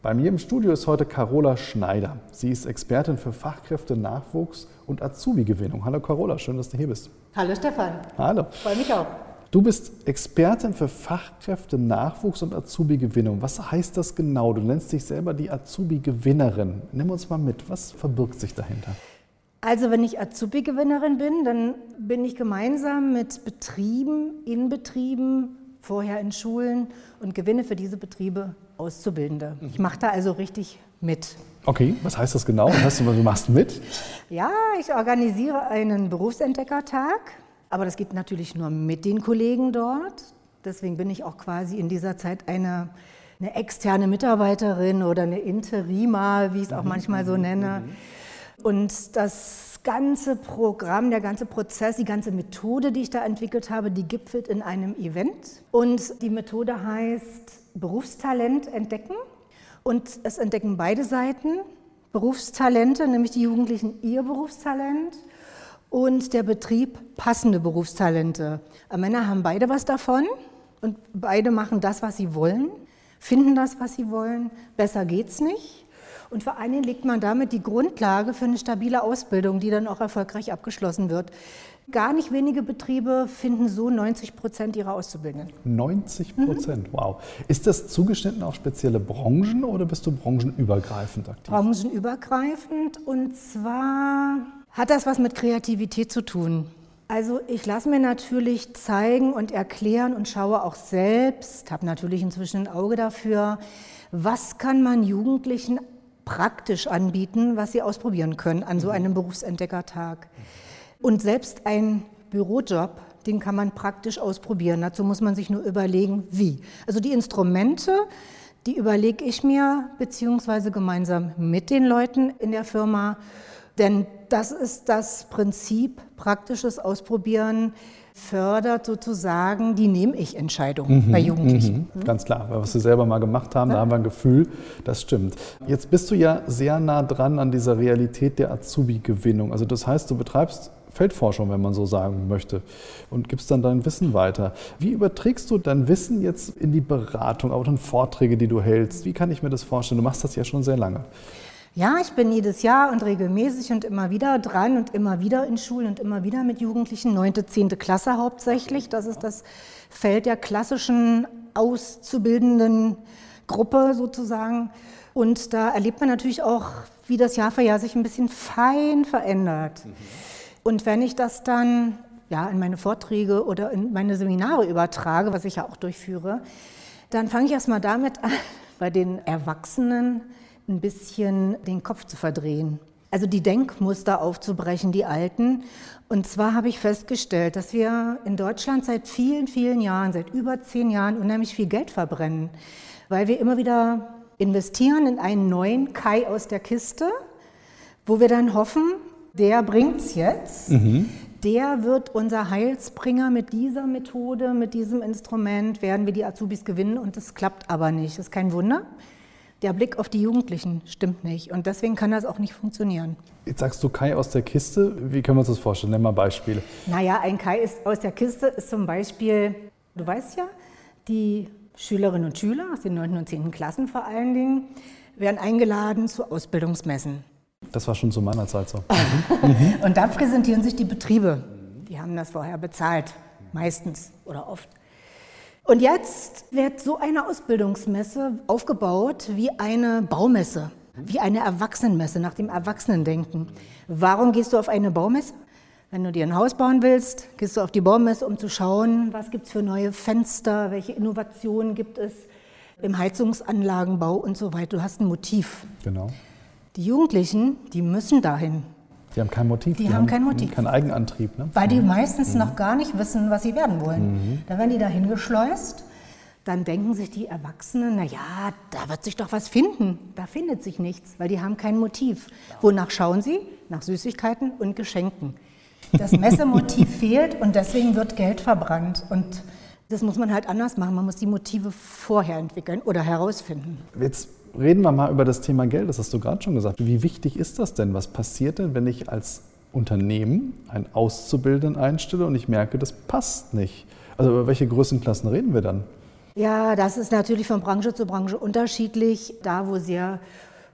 Bei mir im Studio ist heute Carola Schneider. Sie ist Expertin für Fachkräfte, Nachwuchs und Azubi-Gewinnung. Hallo Carola, schön, dass du hier bist. Hallo Stefan. Hallo. Freue mich auch. Du bist Expertin für Fachkräfte, Nachwuchs und Azubi-Gewinnung. Was heißt das genau? Du nennst dich selber die Azubi-Gewinnerin. Nimm uns mal mit. Was verbirgt sich dahinter? Also wenn ich Azubi-Gewinnerin bin, dann bin ich gemeinsam mit Betrieben, in Betrieben, vorher in Schulen und gewinne für diese Betriebe Auszubildende. Ich mache da also richtig mit. Okay, was heißt das genau? Was heißt du, du machst mit? Ja, ich organisiere einen Berufsentdeckertag, aber das geht natürlich nur mit den Kollegen dort. Deswegen bin ich auch quasi in dieser Zeit eine, eine externe Mitarbeiterin oder eine Interima, wie ich es auch manchmal so nenne. Und das ganze Programm, der ganze Prozess, die ganze Methode, die ich da entwickelt habe, die gipfelt in einem Event. Und die Methode heißt Berufstalent entdecken. Und es entdecken beide Seiten. Berufstalente, nämlich die Jugendlichen ihr Berufstalent und der Betrieb passende Berufstalente. Männer haben beide was davon und beide machen das, was sie wollen, finden das, was sie wollen. Besser geht's nicht. Und vor allen Dingen legt man damit die Grundlage für eine stabile Ausbildung, die dann auch erfolgreich abgeschlossen wird. Gar nicht wenige Betriebe finden so 90 Prozent ihrer Auszubildenden. 90 Prozent, mhm. wow. Ist das zugeschnitten auf spezielle Branchen oder bist du branchenübergreifend aktiv? Branchenübergreifend und zwar hat das was mit Kreativität zu tun. Also ich lasse mir natürlich zeigen und erklären und schaue auch selbst, habe natürlich inzwischen ein Auge dafür, was kann man Jugendlichen praktisch anbieten, was sie ausprobieren können an so einem Berufsentdeckertag. Und selbst ein Bürojob, den kann man praktisch ausprobieren. Dazu muss man sich nur überlegen, wie. Also die Instrumente, die überlege ich mir, beziehungsweise gemeinsam mit den Leuten in der Firma. Denn das ist das Prinzip, praktisches Ausprobieren fördert sozusagen die Nehme-ich-Entscheidung mhm, bei Jugendlichen. Mhm, ganz klar, weil was wir selber mal gemacht haben, ja. da haben wir ein Gefühl, das stimmt. Jetzt bist du ja sehr nah dran an dieser Realität der Azubi-Gewinnung. Also das heißt, du betreibst Feldforschung, wenn man so sagen möchte, und gibst dann dein Wissen weiter. Wie überträgst du dein Wissen jetzt in die Beratung, auch in Vorträge, die du hältst? Wie kann ich mir das vorstellen? Du machst das ja schon sehr lange. Ja, ich bin jedes Jahr und regelmäßig und immer wieder dran und immer wieder in Schulen und immer wieder mit Jugendlichen, neunte, zehnte Klasse hauptsächlich. Das ist das Feld der klassischen auszubildenden Gruppe sozusagen. Und da erlebt man natürlich auch, wie das Jahr für Jahr sich ein bisschen fein verändert. Mhm. Und wenn ich das dann ja, in meine Vorträge oder in meine Seminare übertrage, was ich ja auch durchführe, dann fange ich erstmal damit an, bei den Erwachsenen ein bisschen den Kopf zu verdrehen. Also die Denkmuster aufzubrechen, die alten. Und zwar habe ich festgestellt, dass wir in Deutschland seit vielen, vielen Jahren, seit über zehn Jahren unheimlich viel Geld verbrennen, weil wir immer wieder investieren in einen neuen Kai aus der Kiste, wo wir dann hoffen, der bringt es jetzt. Mhm. Der wird unser Heilsbringer mit dieser Methode, mit diesem Instrument, werden wir die Azubis gewinnen und das klappt aber nicht. Das ist kein Wunder der Blick auf die Jugendlichen stimmt nicht. Und deswegen kann das auch nicht funktionieren. Jetzt sagst du Kai aus der Kiste. Wie können wir uns das vorstellen? Nenn mal Beispiele. Naja, ein Kai ist aus der Kiste ist zum Beispiel, du weißt ja, die Schülerinnen und Schüler aus den 9. und 10. Klassen vor allen Dingen werden eingeladen zu Ausbildungsmessen. Das war schon zu meiner Zeit so. und da präsentieren sich die Betriebe. Die haben das vorher bezahlt, meistens oder oft. Und jetzt wird so eine Ausbildungsmesse aufgebaut wie eine Baumesse, wie eine Erwachsenenmesse nach dem Erwachsenendenken. Warum gehst du auf eine Baumesse? Wenn du dir ein Haus bauen willst, gehst du auf die Baumesse, um zu schauen, was gibt es für neue Fenster, welche Innovationen gibt es im Heizungsanlagenbau und so weiter. Du hast ein Motiv. Genau. Die Jugendlichen, die müssen dahin. Die haben kein Motiv. Die, die haben, kein Motiv. Keinen Eigenantrieb. Ne? Weil die mhm. meistens mhm. noch gar nicht wissen, was sie werden wollen. Mhm. Da werden die dahin geschleust. dann denken sich die Erwachsenen, na ja, da wird sich doch was finden. Da findet sich nichts, weil die haben kein Motiv. Wonach schauen sie? Nach Süßigkeiten und Geschenken. Das Messemotiv fehlt und deswegen wird Geld verbrannt. Und das muss man halt anders machen. Man muss die Motive vorher entwickeln oder herausfinden. Jetzt reden wir mal über das Thema Geld. Das hast du gerade schon gesagt. Wie wichtig ist das denn? Was passiert denn, wenn ich als Unternehmen einen Auszubildenden einstelle und ich merke, das passt nicht? Also über welche Größenklassen reden wir dann? Ja, das ist natürlich von Branche zu Branche unterschiedlich. Da, wo sehr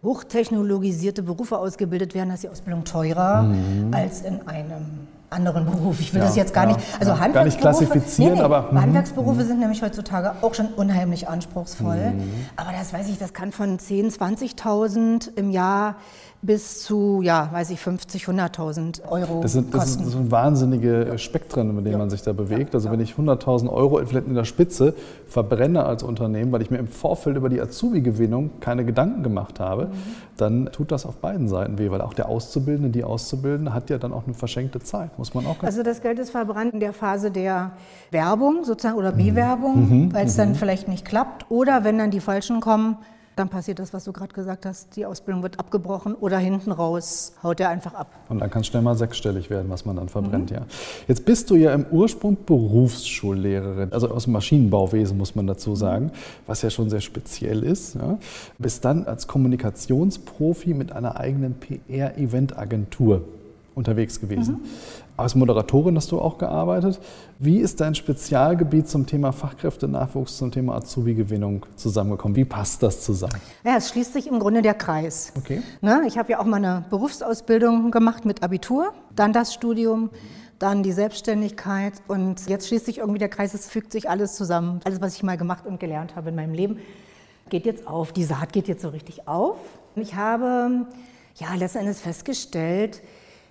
hochtechnologisierte Berufe ausgebildet werden, ist die Ausbildung teurer mhm. als in einem anderen Beruf. Ich will ja, das jetzt gar ja, nicht. Also ja, Handwerksberufe, gar nicht klassifizieren, nee, nee, aber mhm. Handwerksberufe mhm. sind nämlich heutzutage auch schon unheimlich anspruchsvoll. Mhm. Aber das weiß ich, das kann von 10.000, 20.000 im Jahr bis zu, ja, weiß ich, 50, 100.000 Euro das sind, das kosten. Das sind wahnsinnige Spektren, mit denen ja. man sich da bewegt. Also wenn ich 100.000 Euro vielleicht in der Spitze verbrenne als Unternehmen, weil ich mir im Vorfeld über die Azubi-Gewinnung keine Gedanken gemacht habe, mhm. dann tut das auf beiden Seiten weh, weil auch der Auszubildende, die Auszubildende hat ja dann auch eine verschenkte Zeit, muss man auch Also das Geld ist verbrannt in der Phase der Werbung sozusagen oder Bewerbung, mhm. weil es mhm. dann vielleicht nicht klappt oder wenn dann die Falschen kommen, dann passiert das, was du gerade gesagt hast, die Ausbildung wird abgebrochen oder hinten raus haut er einfach ab. Und dann kann es schnell mal sechsstellig werden, was man dann verbrennt, mhm. ja. Jetzt bist du ja im Ursprung Berufsschullehrerin, also aus dem Maschinenbauwesen muss man dazu sagen, was ja schon sehr speziell ist. Ja. Bist dann als Kommunikationsprofi mit einer eigenen PR-Event-Agentur unterwegs gewesen. Mhm. Als Moderatorin hast du auch gearbeitet. Wie ist dein Spezialgebiet zum Thema Fachkräftenachwuchs, zum Thema Azubi-Gewinnung zusammengekommen? Wie passt das zusammen? Ja, es schließt sich im Grunde der Kreis. Okay. Ne, ich habe ja auch mal eine Berufsausbildung gemacht mit Abitur, dann das Studium, dann die Selbstständigkeit und jetzt schließt sich irgendwie der Kreis, es fügt sich alles zusammen. Alles, was ich mal gemacht und gelernt habe in meinem Leben, geht jetzt auf. Die Saat geht jetzt so richtig auf. Ich habe ja letzten Endes festgestellt,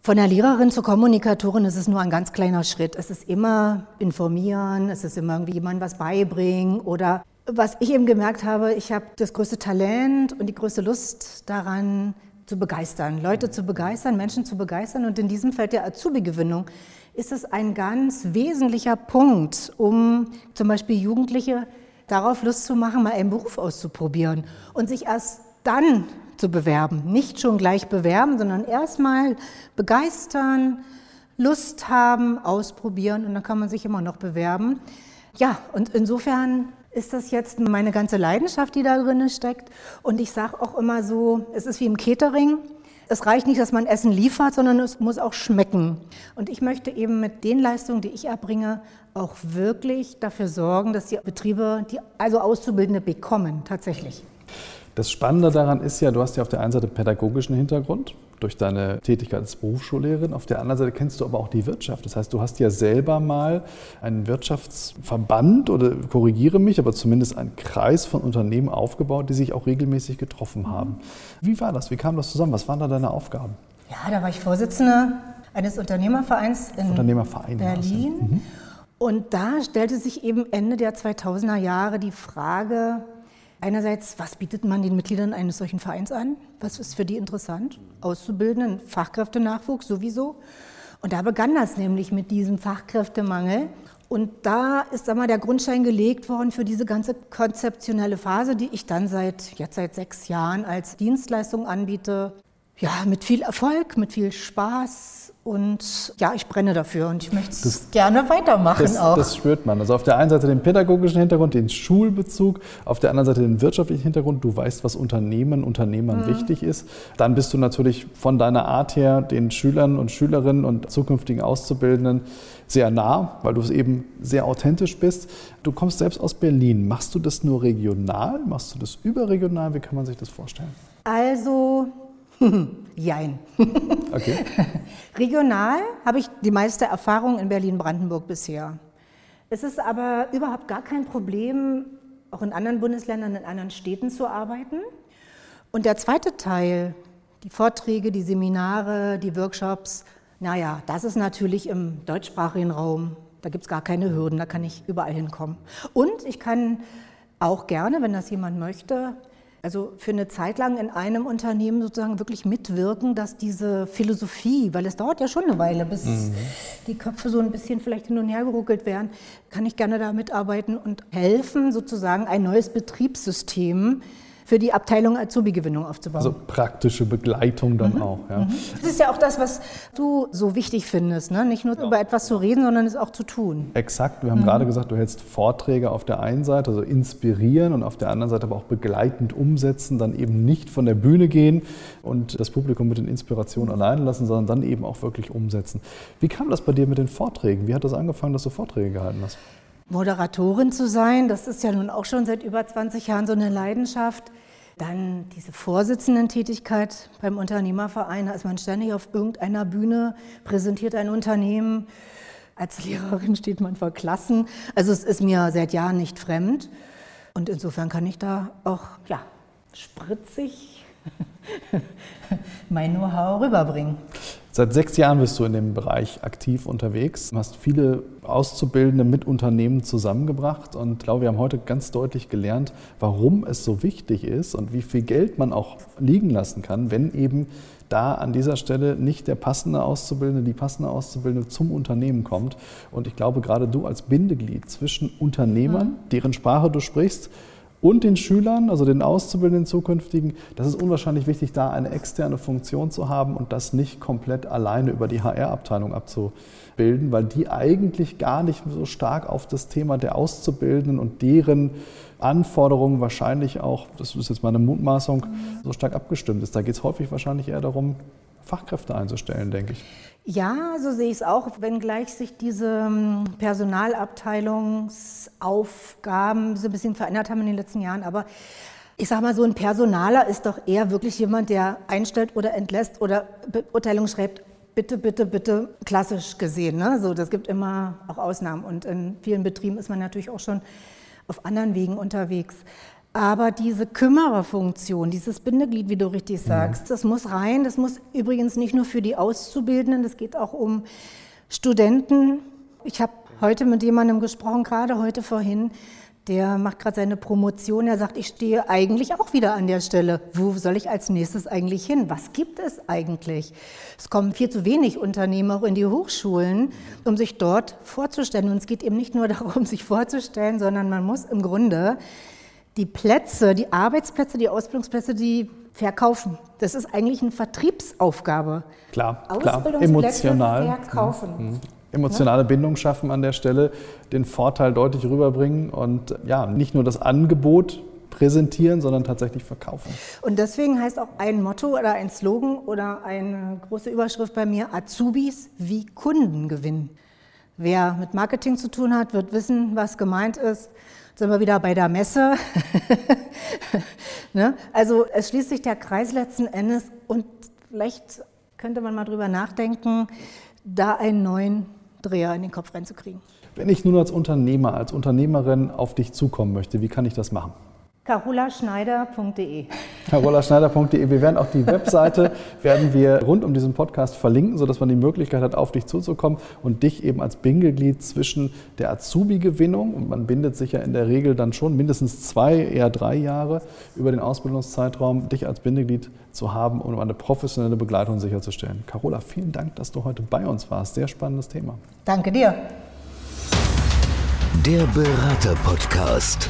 von der Lehrerin zur Kommunikatorin ist es nur ein ganz kleiner Schritt. Es ist immer informieren, es ist immer irgendwie jemand was beibringen oder was ich eben gemerkt habe, ich habe das größte Talent und die größte Lust daran, zu begeistern, Leute zu begeistern, Menschen zu begeistern. Und in diesem Feld der Azubi-Gewinnung ist es ein ganz wesentlicher Punkt, um zum Beispiel Jugendliche darauf Lust zu machen, mal einen Beruf auszuprobieren und sich erst dann zu bewerben. Nicht schon gleich bewerben, sondern erstmal begeistern, Lust haben, ausprobieren und dann kann man sich immer noch bewerben. Ja, und insofern ist das jetzt meine ganze Leidenschaft, die da drin steckt. Und ich sage auch immer so, es ist wie im Catering. Es reicht nicht, dass man Essen liefert, sondern es muss auch schmecken. Und ich möchte eben mit den Leistungen, die ich erbringe, auch wirklich dafür sorgen, dass die Betriebe, die also Auszubildende bekommen, tatsächlich. Das Spannende daran ist ja, du hast ja auf der einen Seite pädagogischen Hintergrund durch deine Tätigkeit als Berufsschullehrerin, auf der anderen Seite kennst du aber auch die Wirtschaft. Das heißt, du hast ja selber mal einen Wirtschaftsverband oder korrigiere mich, aber zumindest einen Kreis von Unternehmen aufgebaut, die sich auch regelmäßig getroffen haben. Wie war das? Wie kam das zusammen? Was waren da deine Aufgaben? Ja, da war ich Vorsitzende eines Unternehmervereins in Unternehmerverein Berlin. Mhm. Und da stellte sich eben Ende der 2000er Jahre die Frage, Einerseits, was bietet man den Mitgliedern eines solchen Vereins an? Was ist für die interessant? Auszubildenden, Fachkräftenachwuchs sowieso. Und da begann das nämlich mit diesem Fachkräftemangel. Und da ist einmal der Grundstein gelegt worden für diese ganze konzeptionelle Phase, die ich dann seit jetzt seit sechs Jahren als Dienstleistung anbiete. Ja, mit viel Erfolg, mit viel Spaß, und ja, ich brenne dafür und ich möchte es gerne weitermachen das, auch. Das spürt man. Also auf der einen Seite den pädagogischen Hintergrund, den Schulbezug, auf der anderen Seite den wirtschaftlichen Hintergrund. Du weißt, was Unternehmen, Unternehmern mhm. wichtig ist. Dann bist du natürlich von deiner Art her den Schülern und Schülerinnen und zukünftigen Auszubildenden sehr nah, weil du es eben sehr authentisch bist. Du kommst selbst aus Berlin. Machst du das nur regional? Machst du das überregional? Wie kann man sich das vorstellen? Also Jein. Okay. Regional habe ich die meiste Erfahrung in Berlin-Brandenburg bisher. Es ist aber überhaupt gar kein Problem, auch in anderen Bundesländern, in anderen Städten zu arbeiten. Und der zweite Teil, die Vorträge, die Seminare, die Workshops, naja, das ist natürlich im deutschsprachigen Raum. Da gibt es gar keine Hürden, da kann ich überall hinkommen. Und ich kann auch gerne, wenn das jemand möchte, also für eine Zeit lang in einem Unternehmen sozusagen wirklich mitwirken, dass diese Philosophie, weil es dauert ja schon eine Weile, bis mhm. die Köpfe so ein bisschen vielleicht hin und her geruckelt werden, kann ich gerne da mitarbeiten und helfen, sozusagen ein neues Betriebssystem für die Abteilung Azubi-Gewinnung aufzubauen. Also praktische Begleitung dann mhm. auch. Ja. Mhm. Das ist ja auch das, was du so wichtig findest, ne? nicht nur ja. über etwas zu reden, sondern es auch zu tun. Exakt. Wir haben mhm. gerade gesagt, du hältst Vorträge auf der einen Seite, also inspirieren und auf der anderen Seite aber auch begleitend umsetzen, dann eben nicht von der Bühne gehen und das Publikum mit den Inspirationen alleine lassen, sondern dann eben auch wirklich umsetzen. Wie kam das bei dir mit den Vorträgen? Wie hat das angefangen, dass du Vorträge gehalten hast? Moderatorin zu sein, das ist ja nun auch schon seit über 20 Jahren so eine Leidenschaft. Dann diese Vorsitzendentätigkeit beim Unternehmerverein, ist man ständig auf irgendeiner Bühne, präsentiert ein Unternehmen. Als Lehrerin steht man vor Klassen. Also es ist mir seit Jahren nicht fremd. Und insofern kann ich da auch ja, spritzig mein Know-how rüberbringen. Seit sechs Jahren bist du in dem Bereich aktiv unterwegs, du hast viele Auszubildende mit Unternehmen zusammengebracht und ich glaube, wir haben heute ganz deutlich gelernt, warum es so wichtig ist und wie viel Geld man auch liegen lassen kann, wenn eben da an dieser Stelle nicht der passende Auszubildende, die passende Auszubildende zum Unternehmen kommt. Und ich glaube, gerade du als Bindeglied zwischen Unternehmern, mhm. deren Sprache du sprichst, und den Schülern, also den Auszubildenden zukünftigen, das ist unwahrscheinlich wichtig, da eine externe Funktion zu haben und das nicht komplett alleine über die HR-Abteilung abzubilden, weil die eigentlich gar nicht so stark auf das Thema der Auszubildenden und deren Anforderungen wahrscheinlich auch, das ist jetzt meine Mutmaßung, so stark abgestimmt ist. Da geht es häufig wahrscheinlich eher darum, Fachkräfte einzustellen, denke ich. Ja, so sehe ich es auch, wenngleich sich diese ähm, Personalabteilungsaufgaben so ein bisschen verändert haben in den letzten Jahren. Aber ich sage mal, so ein Personaler ist doch eher wirklich jemand, der einstellt oder entlässt oder Beurteilung schreibt. Bitte, bitte, bitte, klassisch gesehen. Ne? So, das gibt immer auch Ausnahmen. Und in vielen Betrieben ist man natürlich auch schon auf anderen Wegen unterwegs. Aber diese Kümmererfunktion, dieses Bindeglied, wie du richtig sagst, das muss rein. Das muss übrigens nicht nur für die Auszubildenden, das geht auch um Studenten. Ich habe heute mit jemandem gesprochen, gerade heute vorhin, der macht gerade seine Promotion. Er sagt, ich stehe eigentlich auch wieder an der Stelle. Wo soll ich als nächstes eigentlich hin? Was gibt es eigentlich? Es kommen viel zu wenig Unternehmer auch in die Hochschulen, um sich dort vorzustellen. Und es geht eben nicht nur darum, sich vorzustellen, sondern man muss im Grunde die Plätze, die Arbeitsplätze, die Ausbildungsplätze, die verkaufen. Das ist eigentlich eine Vertriebsaufgabe. Klar, klar. emotional. verkaufen. Mhm. Emotionale ja? Bindung schaffen an der Stelle, den Vorteil deutlich rüberbringen und ja, nicht nur das Angebot präsentieren, sondern tatsächlich verkaufen. Und deswegen heißt auch ein Motto oder ein Slogan oder eine große Überschrift bei mir Azubis wie Kunden gewinnen. Wer mit Marketing zu tun hat, wird wissen, was gemeint ist sind wir wieder bei der Messe. ne? Also es schließt sich der Kreis letzten Endes und vielleicht könnte man mal drüber nachdenken, da einen neuen Dreher in den Kopf reinzukriegen. Wenn ich nun als Unternehmer, als Unternehmerin auf dich zukommen möchte, wie kann ich das machen? carolaschneider.de. carolaschneider.de. Wir werden auch die Webseite werden wir rund um diesen Podcast verlinken, sodass man die Möglichkeit hat, auf dich zuzukommen und dich eben als Bindeglied zwischen der Azubi-Gewinnung, und man bindet sich ja in der Regel dann schon mindestens zwei, eher drei Jahre über den Ausbildungszeitraum, dich als Bindeglied zu haben, um eine professionelle Begleitung sicherzustellen. Carola, vielen Dank, dass du heute bei uns warst. Sehr spannendes Thema. Danke dir. Der Berater-Podcast.